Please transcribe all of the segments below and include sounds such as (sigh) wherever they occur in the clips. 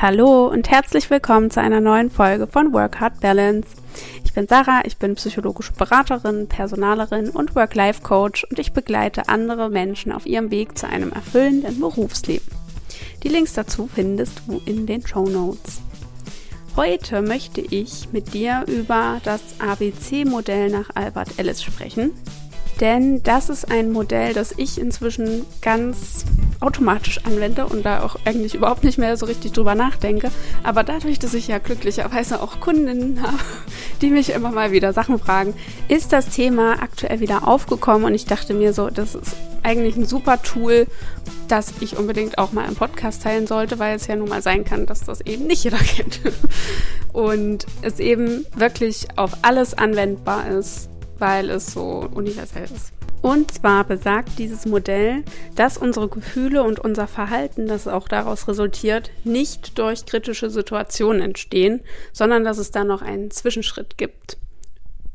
Hallo und herzlich willkommen zu einer neuen Folge von Work Hard Balance. Ich bin Sarah, ich bin psychologische Beraterin, Personalerin und Work-Life-Coach und ich begleite andere Menschen auf ihrem Weg zu einem erfüllenden Berufsleben. Die Links dazu findest du in den Show Notes. Heute möchte ich mit dir über das ABC-Modell nach Albert Ellis sprechen, denn das ist ein Modell, das ich inzwischen ganz automatisch anwende und da auch eigentlich überhaupt nicht mehr so richtig drüber nachdenke. Aber dadurch, dass ich ja glücklicherweise auch Kundinnen (laughs) habe, die mich immer mal wieder Sachen fragen, ist das Thema aktuell wieder aufgekommen und ich dachte mir so, das ist eigentlich ein super Tool, das ich unbedingt auch mal im Podcast teilen sollte, weil es ja nun mal sein kann, dass das eben nicht jeder (laughs) kennt. Und es eben wirklich auf alles anwendbar ist, weil es so universell ist. Und zwar besagt dieses Modell, dass unsere Gefühle und unser Verhalten, das auch daraus resultiert, nicht durch kritische Situationen entstehen, sondern dass es da noch einen Zwischenschritt gibt,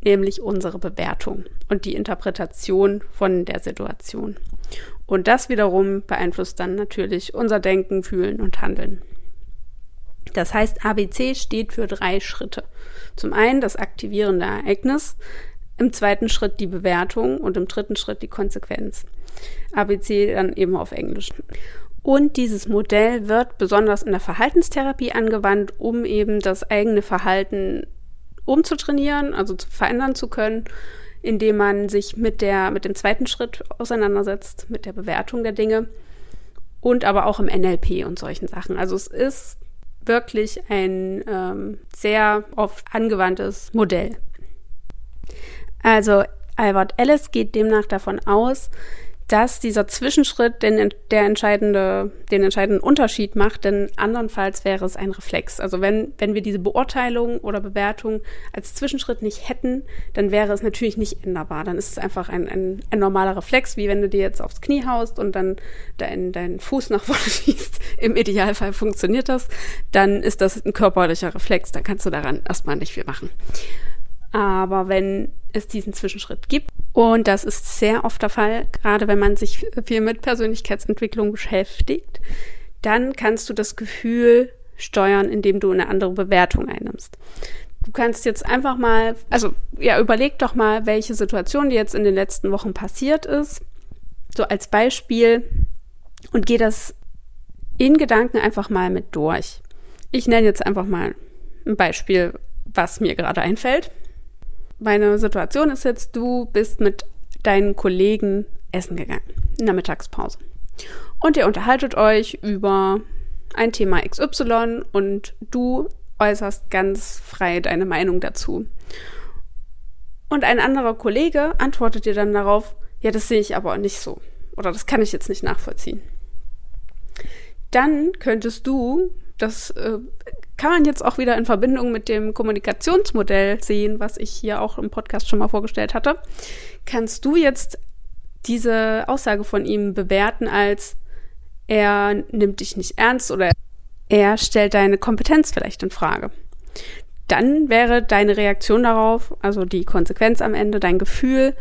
nämlich unsere Bewertung und die Interpretation von der Situation. Und das wiederum beeinflusst dann natürlich unser Denken, Fühlen und Handeln. Das heißt, ABC steht für drei Schritte. Zum einen das aktivierende Ereignis, im zweiten Schritt die Bewertung und im dritten Schritt die Konsequenz. ABC dann eben auf Englisch. Und dieses Modell wird besonders in der Verhaltenstherapie angewandt, um eben das eigene Verhalten umzutrainieren, also zu verändern zu können, indem man sich mit der, mit dem zweiten Schritt auseinandersetzt, mit der Bewertung der Dinge und aber auch im NLP und solchen Sachen. Also es ist wirklich ein ähm, sehr oft angewandtes Modell. Also Albert Ellis geht demnach davon aus, dass dieser Zwischenschritt den, der entscheidende, den entscheidenden Unterschied macht, denn andernfalls wäre es ein Reflex. Also wenn, wenn wir diese Beurteilung oder Bewertung als Zwischenschritt nicht hätten, dann wäre es natürlich nicht änderbar. Dann ist es einfach ein, ein, ein normaler Reflex, wie wenn du dir jetzt aufs Knie haust und dann deinen dein Fuß nach vorne (laughs) schießt. Im Idealfall funktioniert das. Dann ist das ein körperlicher Reflex. Dann kannst du daran erstmal nicht viel machen. Aber wenn es diesen Zwischenschritt gibt, und das ist sehr oft der Fall, gerade wenn man sich viel mit Persönlichkeitsentwicklung beschäftigt, dann kannst du das Gefühl steuern, indem du eine andere Bewertung einnimmst. Du kannst jetzt einfach mal, also ja, überleg doch mal, welche Situation dir jetzt in den letzten Wochen passiert ist, so als Beispiel, und geh das in Gedanken einfach mal mit durch. Ich nenne jetzt einfach mal ein Beispiel, was mir gerade einfällt meine Situation ist jetzt, du bist mit deinen Kollegen essen gegangen in der Mittagspause. Und ihr unterhaltet euch über ein Thema XY und du äußerst ganz frei deine Meinung dazu. Und ein anderer Kollege antwortet dir dann darauf, ja, das sehe ich aber nicht so. Oder das kann ich jetzt nicht nachvollziehen. Dann könntest du das äh, kann man jetzt auch wieder in Verbindung mit dem Kommunikationsmodell sehen, was ich hier auch im Podcast schon mal vorgestellt hatte. Kannst du jetzt diese Aussage von ihm bewerten als er nimmt dich nicht ernst oder er stellt deine Kompetenz vielleicht in Frage. Dann wäre deine Reaktion darauf, also die Konsequenz am Ende, dein Gefühl,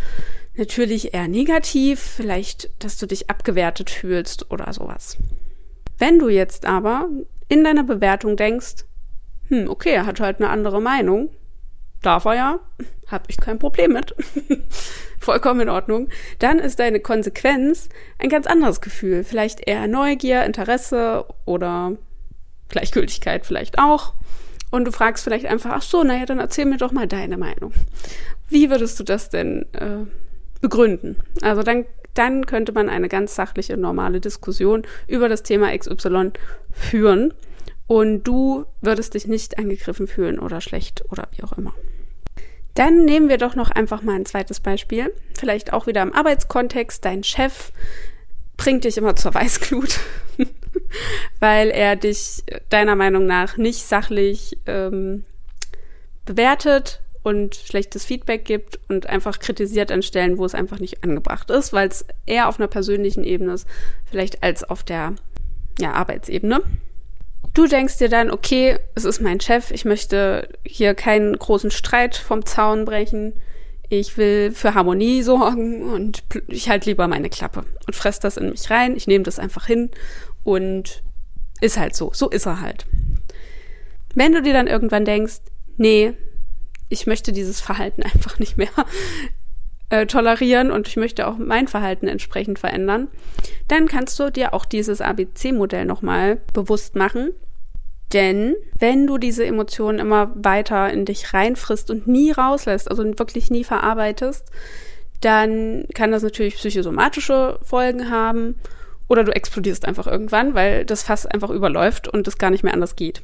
natürlich eher negativ, vielleicht, dass du dich abgewertet fühlst oder sowas. Wenn du jetzt aber in deiner Bewertung denkst, hm, okay, er hat halt eine andere Meinung, darf er ja, habe ich kein Problem mit, (laughs) vollkommen in Ordnung, dann ist deine Konsequenz ein ganz anderes Gefühl, vielleicht eher Neugier, Interesse oder Gleichgültigkeit vielleicht auch. Und du fragst vielleicht einfach, ach so, naja, dann erzähl mir doch mal deine Meinung. Wie würdest du das denn äh, begründen? Also dann, dann könnte man eine ganz sachliche, normale Diskussion über das Thema XY führen und du würdest dich nicht angegriffen fühlen oder schlecht oder wie auch immer. Dann nehmen wir doch noch einfach mal ein zweites Beispiel. Vielleicht auch wieder im Arbeitskontext. Dein Chef bringt dich immer zur Weißglut, (laughs) weil er dich deiner Meinung nach nicht sachlich ähm, bewertet und schlechtes Feedback gibt und einfach kritisiert an Stellen, wo es einfach nicht angebracht ist, weil es eher auf einer persönlichen Ebene ist, vielleicht als auf der ja, Arbeitsebene. Du denkst dir dann, okay, es ist mein Chef, ich möchte hier keinen großen Streit vom Zaun brechen. Ich will für Harmonie sorgen und ich halte lieber meine Klappe und fress das in mich rein. Ich nehme das einfach hin und ist halt so. So ist er halt. Wenn du dir dann irgendwann denkst, nee, ich möchte dieses Verhalten (laughs) einfach nicht mehr äh, tolerieren und ich möchte auch mein Verhalten entsprechend verändern, dann kannst du dir auch dieses ABC-Modell nochmal bewusst machen. Denn wenn du diese Emotionen immer weiter in dich reinfrisst und nie rauslässt, also wirklich nie verarbeitest, dann kann das natürlich psychosomatische Folgen haben oder du explodierst einfach irgendwann, weil das Fass einfach überläuft und es gar nicht mehr anders geht.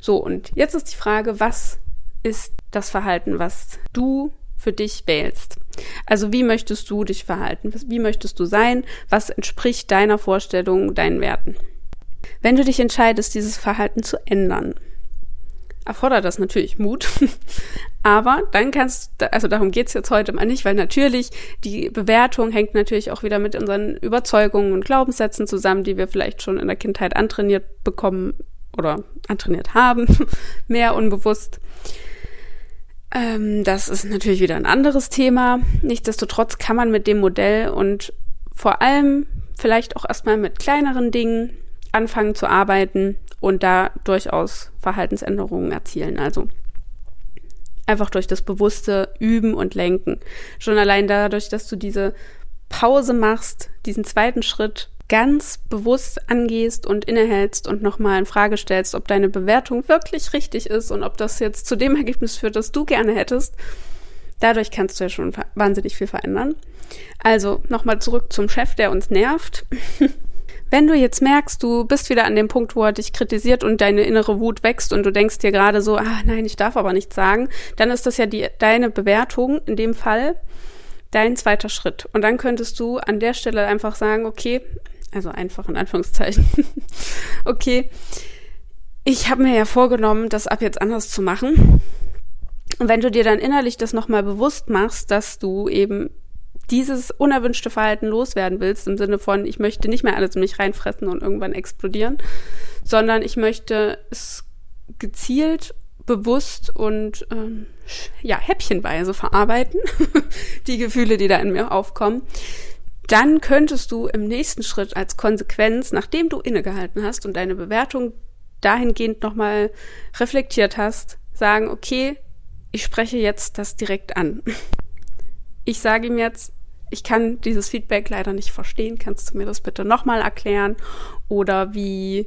So, und jetzt ist die Frage, was ist das Verhalten, was du für dich wählst? Also wie möchtest du dich verhalten? Wie möchtest du sein? Was entspricht deiner Vorstellung, deinen Werten? Wenn du dich entscheidest, dieses Verhalten zu ändern, erfordert das natürlich Mut. (laughs) Aber dann kannst, du, also darum geht's jetzt heute mal nicht, weil natürlich die Bewertung hängt natürlich auch wieder mit unseren Überzeugungen und Glaubenssätzen zusammen, die wir vielleicht schon in der Kindheit antrainiert bekommen oder antrainiert haben, (laughs) mehr unbewusst. Ähm, das ist natürlich wieder ein anderes Thema. Nichtsdestotrotz kann man mit dem Modell und vor allem vielleicht auch erstmal mit kleineren Dingen anfangen zu arbeiten und da durchaus Verhaltensänderungen erzielen. Also einfach durch das bewusste Üben und Lenken. Schon allein dadurch, dass du diese Pause machst, diesen zweiten Schritt ganz bewusst angehst und innehältst und nochmal in Frage stellst, ob deine Bewertung wirklich richtig ist und ob das jetzt zu dem Ergebnis führt, das du gerne hättest. Dadurch kannst du ja schon wahnsinnig viel verändern. Also nochmal zurück zum Chef, der uns nervt. (laughs) Wenn du jetzt merkst, du bist wieder an dem Punkt, wo er dich kritisiert und deine innere Wut wächst und du denkst dir gerade so, ah nein, ich darf aber nichts sagen, dann ist das ja die, deine Bewertung in dem Fall dein zweiter Schritt. Und dann könntest du an der Stelle einfach sagen, okay, also einfach in Anführungszeichen, (laughs) okay, ich habe mir ja vorgenommen, das ab jetzt anders zu machen. Und wenn du dir dann innerlich das nochmal bewusst machst, dass du eben dieses unerwünschte Verhalten loswerden willst, im Sinne von, ich möchte nicht mehr alles in mich reinfressen und irgendwann explodieren, sondern ich möchte es gezielt, bewusst und ähm, ja, häppchenweise verarbeiten, (laughs) die Gefühle, die da in mir aufkommen, dann könntest du im nächsten Schritt als Konsequenz, nachdem du innegehalten hast und deine Bewertung dahingehend nochmal reflektiert hast, sagen, okay, ich spreche jetzt das direkt an. (laughs) Ich sage ihm jetzt, ich kann dieses Feedback leider nicht verstehen. Kannst du mir das bitte nochmal erklären? Oder wie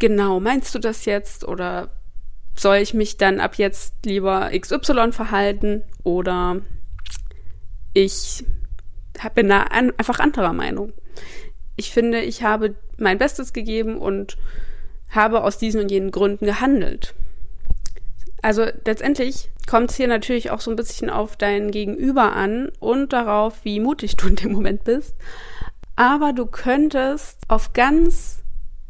genau meinst du das jetzt? Oder soll ich mich dann ab jetzt lieber XY verhalten? Oder ich bin da einfach anderer Meinung. Ich finde, ich habe mein Bestes gegeben und habe aus diesen und jenen Gründen gehandelt. Also letztendlich kommt es hier natürlich auch so ein bisschen auf dein Gegenüber an und darauf, wie mutig du in dem Moment bist. Aber du könntest auf ganz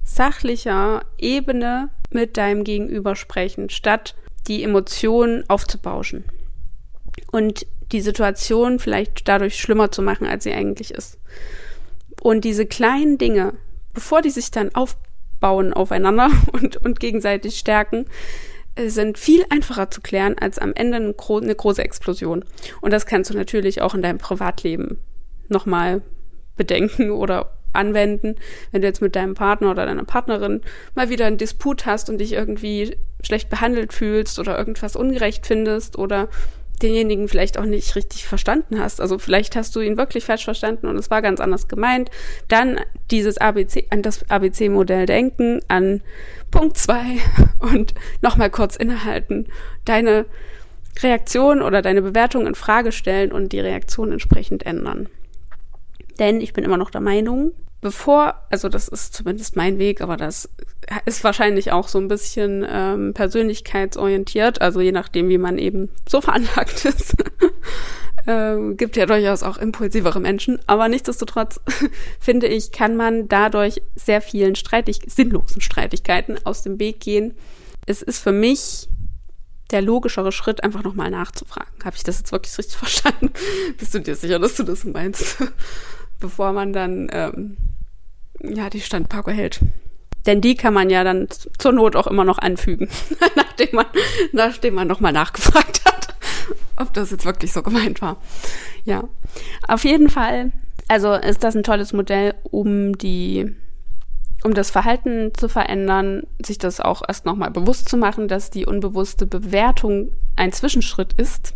sachlicher Ebene mit deinem Gegenüber sprechen, statt die Emotionen aufzubauschen. Und die Situation vielleicht dadurch schlimmer zu machen, als sie eigentlich ist. Und diese kleinen Dinge, bevor die sich dann aufbauen aufeinander (laughs) und, und gegenseitig stärken, sind viel einfacher zu klären als am Ende eine, gro eine große Explosion. Und das kannst du natürlich auch in deinem Privatleben nochmal bedenken oder anwenden, wenn du jetzt mit deinem Partner oder deiner Partnerin mal wieder einen Disput hast und dich irgendwie schlecht behandelt fühlst oder irgendwas ungerecht findest oder denjenigen vielleicht auch nicht richtig verstanden hast. Also vielleicht hast du ihn wirklich falsch verstanden und es war ganz anders gemeint. Dann dieses ABC, an das ABC-Modell denken, an Punkt zwei (laughs) und nochmal kurz innehalten, deine Reaktion oder deine Bewertung in Frage stellen und die Reaktion entsprechend ändern. Denn ich bin immer noch der Meinung, bevor, also das ist zumindest mein Weg, aber das ist wahrscheinlich auch so ein bisschen ähm, persönlichkeitsorientiert, also je nachdem, wie man eben so (laughs) veranlagt ist. (laughs) ähm, gibt ja durchaus auch impulsivere Menschen, aber nichtsdestotrotz (laughs) finde ich, kann man dadurch sehr vielen streitig sinnlosen Streitigkeiten aus dem Weg gehen. Es ist für mich der logischere Schritt, einfach nochmal nachzufragen. Habe ich das jetzt wirklich richtig verstanden? Bist du dir sicher, dass du das meinst? Bevor man dann ähm, ja die Standparker hält. Denn die kann man ja dann zur Not auch immer noch anfügen, (laughs) nachdem man, nachdem man nochmal nachgefragt hat, ob das jetzt wirklich so gemeint war. Ja, auf jeden Fall. Also ist das ein tolles Modell, um die, um das Verhalten zu verändern, sich das auch erst nochmal bewusst zu machen, dass die unbewusste Bewertung ein Zwischenschritt ist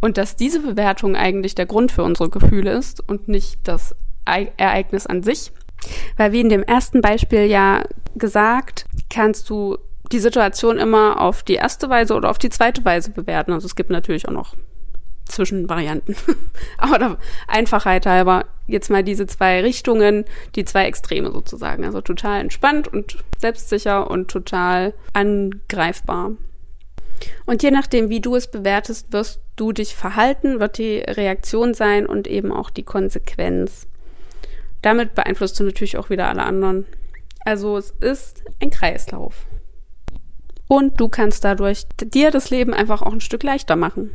und dass diese Bewertung eigentlich der Grund für unsere Gefühle ist und nicht das Ereignis an sich. Weil wie in dem ersten Beispiel ja gesagt, kannst du die Situation immer auf die erste Weise oder auf die zweite Weise bewerten. Also es gibt natürlich auch noch Zwischenvarianten. (laughs) Aber Einfachheit halber jetzt mal diese zwei Richtungen, die zwei Extreme sozusagen. Also total entspannt und selbstsicher und total angreifbar. Und je nachdem, wie du es bewertest, wirst du dich verhalten, wird die Reaktion sein und eben auch die Konsequenz. Damit beeinflusst du natürlich auch wieder alle anderen. Also es ist ein Kreislauf. Und du kannst dadurch dir das Leben einfach auch ein Stück leichter machen.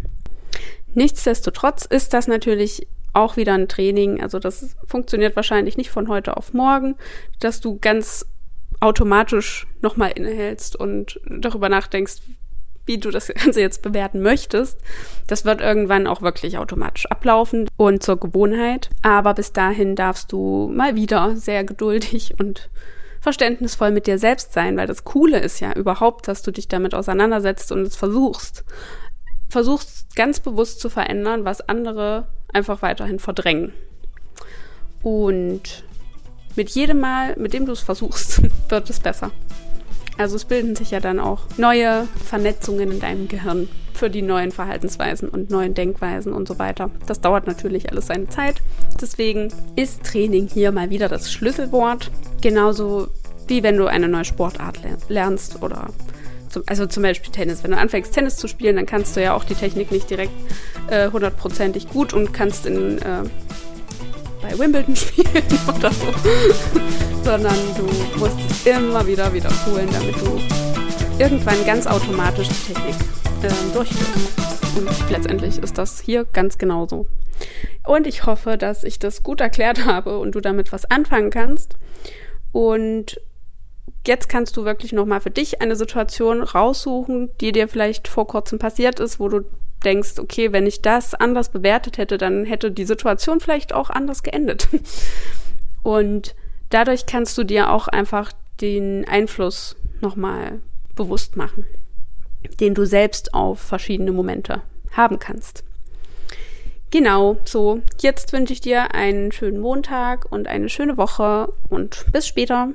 Nichtsdestotrotz ist das natürlich auch wieder ein Training. Also das funktioniert wahrscheinlich nicht von heute auf morgen, dass du ganz automatisch nochmal innehältst und darüber nachdenkst, wie du das Ganze jetzt bewerten möchtest. Das wird irgendwann auch wirklich automatisch ablaufen und zur Gewohnheit. Aber bis dahin darfst du mal wieder sehr geduldig und verständnisvoll mit dir selbst sein, weil das Coole ist ja überhaupt, dass du dich damit auseinandersetzt und es versuchst. Versuchst ganz bewusst zu verändern, was andere einfach weiterhin verdrängen. Und mit jedem Mal, mit dem du es versuchst, (laughs) wird es besser. Also es bilden sich ja dann auch neue Vernetzungen in deinem Gehirn für die neuen Verhaltensweisen und neuen Denkweisen und so weiter. Das dauert natürlich alles seine Zeit. Deswegen ist Training hier mal wieder das Schlüsselwort. Genauso wie wenn du eine neue Sportart lernst oder zum, also zum Beispiel Tennis. Wenn du anfängst Tennis zu spielen, dann kannst du ja auch die Technik nicht direkt äh, hundertprozentig äh, gut und kannst in äh, bei Wimbledon (laughs) spielen oder so, (laughs) sondern du musst es immer wieder wiederholen, damit du irgendwann ganz automatisch die Technik äh, durchführst. Und letztendlich ist das hier ganz genauso. Und ich hoffe, dass ich das gut erklärt habe und du damit was anfangen kannst. Und jetzt kannst du wirklich nochmal für dich eine Situation raussuchen, die dir vielleicht vor kurzem passiert ist, wo du denkst, okay, wenn ich das anders bewertet hätte, dann hätte die Situation vielleicht auch anders geendet. (laughs) Und dadurch kannst du dir auch einfach den Einfluss nochmal bewusst machen, den du selbst auf verschiedene Momente haben kannst. Genau, so. Jetzt wünsche ich dir einen schönen Montag und eine schöne Woche und bis später.